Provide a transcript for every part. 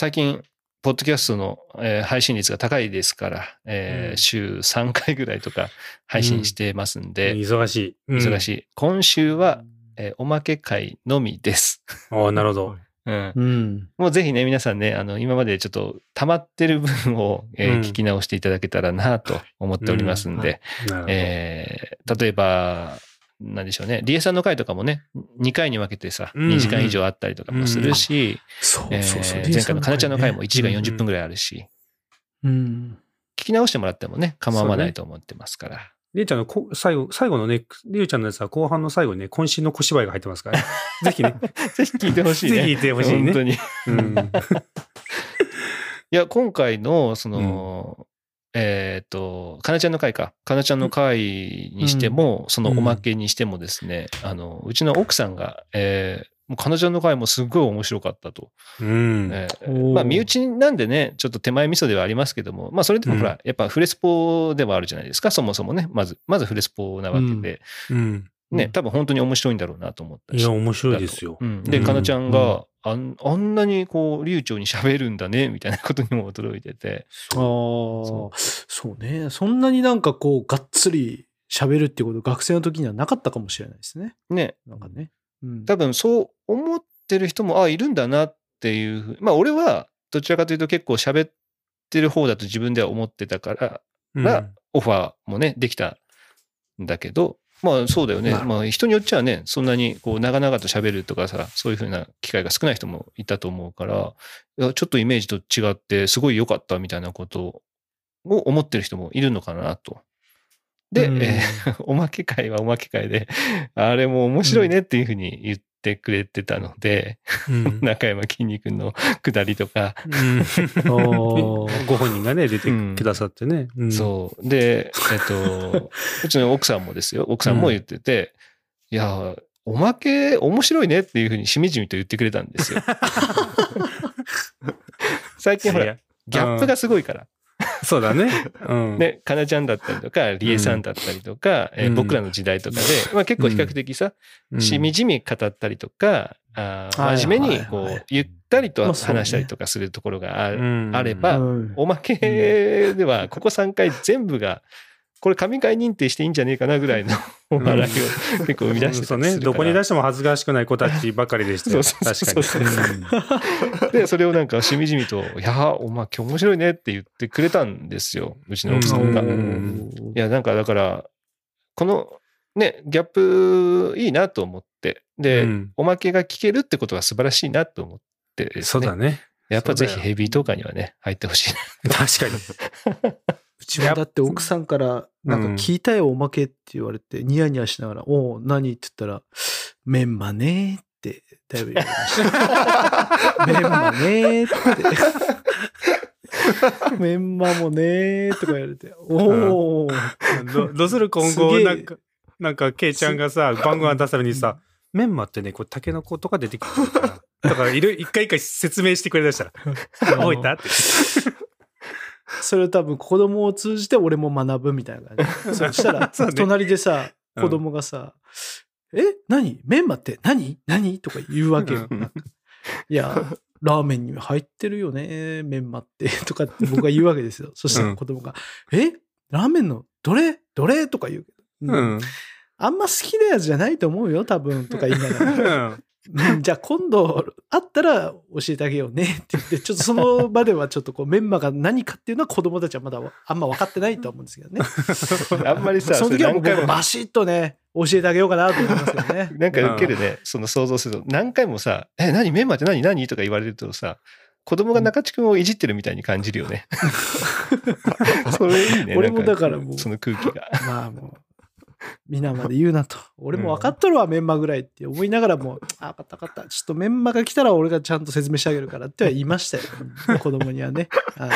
最近、ポッドキャストの、えー配信率が高いですから、えーうん週3回ぐらいとか配信してますんで、忙しい。うん忙しい。今週は、えーおまけ会のみです。ああ、なるほど。うん。うん。もうぜひね、皆さんね、あの、今までちょっと溜まってる分を、えーうん聞き直していただけたらなと思っておりますんで、なるほど。えー例えば、なんでしょうね、リエさんの回とかもね、2回に分けてさ、うん2時間以上あったりとかもするし、そうえーそうそう。前回のかなちゃんの回も1時間うん40分ぐらいあるし、うん。聞き直してもらってもね、構わないと思ってますから。りゅうちゃんのこ最後、最後のね、りゅうちゃんのやつは後半の最後にね、渾身の小芝居が入ってますから、ね、ぜひね、ぜひ聞いてほしいね。ぜひ聞いてほしいね本当に。いうん。や、今回の、その、えっ、と、かなちゃんの回か。かなちゃんの回にしても、そのおまけにしてもですね、あの、うちの奥さんが、えーもうかなちゃんの回もすごい面白かったと。うん。えーまあ、身内なんでね、ちょっと手前味噌ではありますけども、まあ、それでもほら、うんやっぱフレスポではあるじゃないですか、そもそもね。まず、まずフレスポなわけで、うん。ね、うん多分本当に面白いんだろうなと思ったし。いや、面白いですよ。うん、で、うんかなちゃんが、あんあんなにこう、流暢に喋るんだね、みたいなことにも驚いてて。ああ、そうね。そんなになんかこう、がっつり喋るっていうこと、学生の時にはなかったかもしれないですね。ね、なんかね。うん。多分そう思ってる人も、あ、いるんだなっていうまあ、俺は、どちらかというと結構喋ってる方だと自分では思ってたから、うんがオファーもね、できたんだけど、まあそうだよね。まあ人によっちゃね、そんなにこう長々と喋るとかさ、そういうふうな機会が少ない人もいたと思うから、いやちょっとイメージと違ってすごい良かったみたいなことを思ってる人もいるのかなと。で、うんえー おまけ会はおまけ会で、あれも面白いねっていうふうに言ってくれてたので、うん 中山きんに君のくだりとか、うん ご本人がね、出てうんくださってね。うんそう。で、えっと、うちの奥さんもですよ。奥さんも言ってて、いや、おまけ面白いねっていうふうにしみじみと言ってくれたんですよ。最近ほら、ギャップがすごいから。そうだね。うん。ね、かなちゃんだったりとか、りえさんだったりとか、えーうん。僕らの時代とかで、まあ結構比較的さ、うん。しみじみ語ったりとか、あ真面目にこはいはい。うゆったりと話したりとかするところがあ,、れば、うん。おまけでは、ここ3回全部が、これ神回認定していいんじゃねえかなぐらいのお笑いを結構生み出してたそうね。りするからどこに出しても恥ずかしくない子たちばかりでしたよ。確かに。で、それをなんかしみじみと、いやー、おまけ面白いねって言ってくれたんですよ。うちの奥さんが。ういんや、なんかだから、このね、ギャップいいなと思って、で、うんおまけが聞けるってことは素晴らしいなと思ってね。そうだね。やっぱぜひヘビートーカーにはね、入ってほしいな。確かに。うちはだって奥さんから、なんか聞いたよ、おまけって言われて、ニヤニヤしながら、おう何って言ったら、メンマねーって、だいぶ言われました。メンマねーって。メンマもねーとか言われて、おお、どどうする今後、なんか、なんか、ケイちゃんがさ、番組出すためにさ、メンマってね、こう、タケノコとか出てきてるから。だから、一回一回説明してくれだしたら、覚えたって。それを多分子供を通じて俺も学ぶみたいな感じ。そしたら、隣でさ、うん。子供がさ、え何？メンマって？何？何？とか言うわけよ。うん。いや、ラーメンに入ってるよね、メンマって、とかって僕が言うわけですよ。そしたら子供が、え？ラーメンのどれ？どれ？とか言うけど、ううんん。あんま好きなやつじゃないと思うよ、多分、とか言いながら。じゃあ今度会ったら教えてあげようねって言って、ちょっとその場ではちょっとこうメンマが何かっていうのは子供たちはまだあんま分かってないと思うんですけどね。あんまりさ、その時は僕バシッとね、教えてあげようかなと思いますけどね。なんか受けるね、その想像すると、何回もさ、え、何？メンマって何？何？とか言われるとさ、子供が中地君をいじってるみたいに感じるよね。それいいね。俺もだからもうその空気が。まあもう、皆まで言うなと。俺も分かっとるわ、メンマぐらいって思いながらも、あ、分かった分かった。ちょっとメンマが来たら俺がちゃんと説明してあげるからっては言いましたよ。子供にはね。はい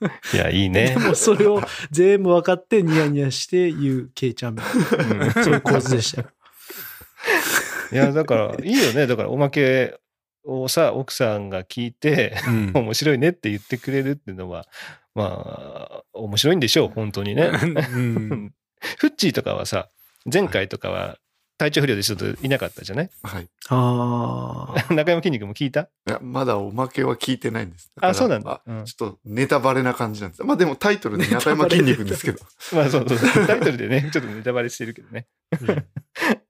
いや、いいねで。もそれを全部分かってニヤニヤして言うケイちゃんみたいな。そういう構図でしたよ。いや、だから、いいよね。だから、おまけをさ、奥さんが聞いて、うん面白いねって言ってくれるっていうのは、まあ、面白いんでしょう、本当にね。うん フッチーとかはさ、前回とかは、体調不良でちょっといなかったじゃない？はい。ああ。中山筋肉も聞いた？いや、まだおまけは聞いてないんです。あ、そうなんだ。うんちょっとネタバレな感じなんです。まあでもタイトルで 中山筋肉ですけど。まあそうそうそう。タイトルでね、ちょっとネタバレしてるけどね。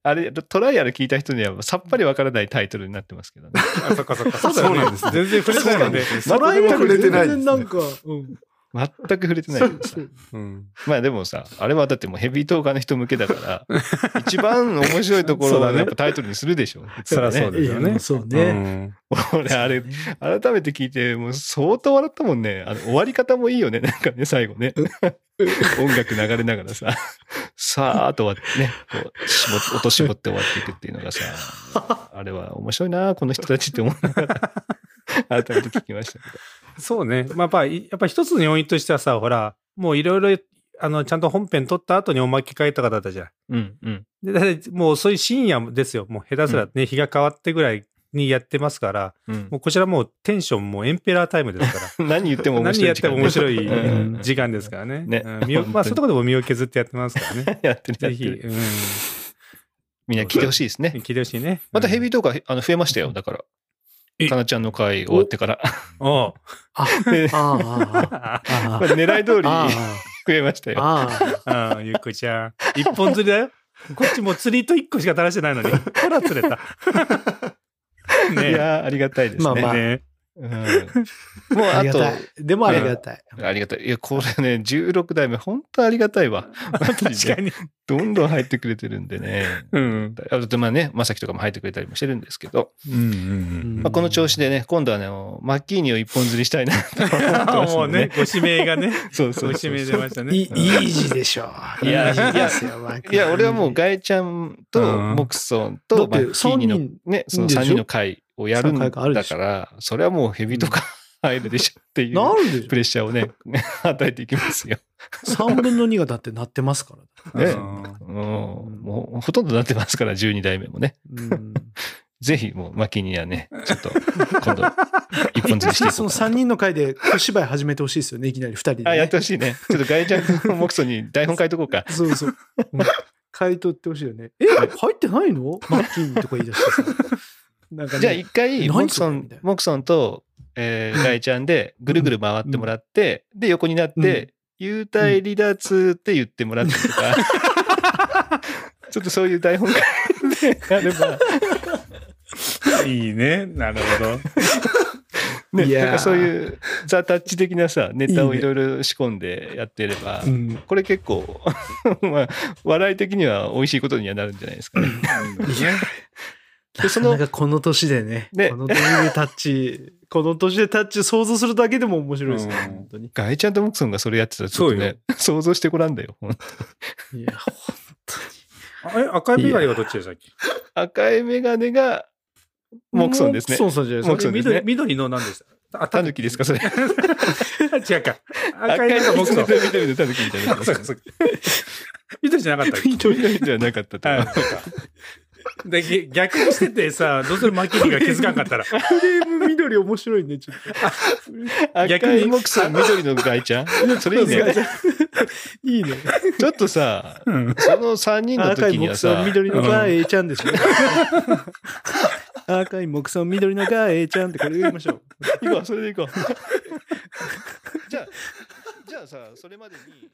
あれ、トライアル聞いた人にはさっぱりわからないタイトルになってますけどね。あ、そっかそっか。そうだよね。そうなんですね全然触れてないよね。トライアル触れてないですね全然なんか、うん。全く触れてないけどさ。うん。まあでもさ、あれはだってもうヘビートーカーの人向けだから、一番面白いところはやっぱタイトルにするでしょ。そりゃそうですよねそううね。ん。俺、あれ、改めて聞いて、もう相当笑ったもんね。あの、終わり方もいいよね。なんかね、最後ね。音楽流れながらさ、さーっと終わってね、こう、絞っ音絞って終わっていくっていうのがさ、あれは面白いな、この人たちって思いながら、改めて聞きましたけど。そうね。まあ、やっぱ、やっぱ一つの要因としてはさ、ほら、もういろいろ、あの、ちゃんと本編撮った後におまけ書いた方だったじゃん。うん、うん。で、だもうそういう深夜ですよ。もう下手すらね、日が変わってぐらいにやってますから、うんもうこちらもうテンションもうエンペラータイムですから。何言っても面何白い時間ね。やっても面白うんい時間ですからね。ねうんまあ、そういうところでも身を削ってやってますからね。やってる、やぜひ。うん。みんな聞いてほしいですね。聞いてほしいね。またヘビーー。トー、あの、増えましたよ。だから。えかなちゃんの回終わってから。あ、であ あ、ああこれ狙い通りあ増えましたよ。あ、あうん、ゆっこちゃん。一本釣りだよ。こっちもう釣りと一個しか垂らしてないのに。ほら釣れた。いねやーありがたいですね。まあまあねうん もうあ。と。でもありがたい。ありがたい。いや、これね、16代目、本当ありがたいわ。確かに。どんどん入ってくれてるんでね。うん。あと、まあね、まさきとかも入ってくれたりもしてるんですけど、うんうんまあ、この調子でね、今度はね、マッキーニを一本釣りしたいなと思ってます もうねご指名がね、そうそうごそう指名出ましたね。いい、字でしょ。いやいい字ですよ、マキいや、俺はもうガイちゃんとうんモクソンだとマッキーニのね、そのでしょ？3人の会をやるんだから、それはもうヘビとか入るでしょっていうプレッシャーをね、与えていきますよ。ょ。3分の2がだってなってますから。ねうんうん、もうほとんどなってますから、12代目もね。うんぜひ、もう、マキにはね、ちょっと、今度、一本釣りしていこそのうかな3人の回で小芝居始めてほしいですよね、いきなり2人で、ね。あ、やってほしいね。ちょっとガイちゃんとモクソンに台本書いとこうか。そうそう。うん 書いとってほしいよね。え、入ってないの？マッキーニとか言い出してさ。なんかね。じゃあ、一回、何モクソンモクソンと、えーガイちゃんで、ぐるぐる回ってもらって、で、横になって、幽体離脱って言ってもらってとか、ちょっとそういう台本書いて。あれば、いいね。なるほど。ね、なんかそういうザ・タッチ的なさ、ネタをいろいろ仕込んでやってれば、うん。これ結構、まあ、笑い的には美味しいことにはなるんじゃないですかね。いや、でそのなんかこの年でね、ねこの年でタッチ、この年でタッチ想像するだけでも面白いですね、うん本当に。ガイちゃんとモクソンがそれやってたらちょっとね、想像してごらんだよ。ほんといや、あえ、赤いメガネはどっちでしたっけ？赤いメガネがモクソンですね。モクソンさんじゃないですか？モクソンですね緑、緑の何でした？あタヌキですか、それ。違うか。赤赤いいのが僕の。緑のタヌキみたいなあ。そうかそうか緑じゃなかった 緑ではなかったと思うあそうか。で、げ逆にしててさ、どうする？マキリが気づかんかったら。フレーム緑面白いね、ちょっと。赤いモクソン、緑のガイちゃん？それいいね。いいね。ちょっとさ、うんその3人の時にはさ、木さん、緑のが A ちゃんですよ。赤い木さん、緑のが A ちゃんってこれ言いましょう。行こう、それで行こう。じゃあ、じゃあさ、それまでに、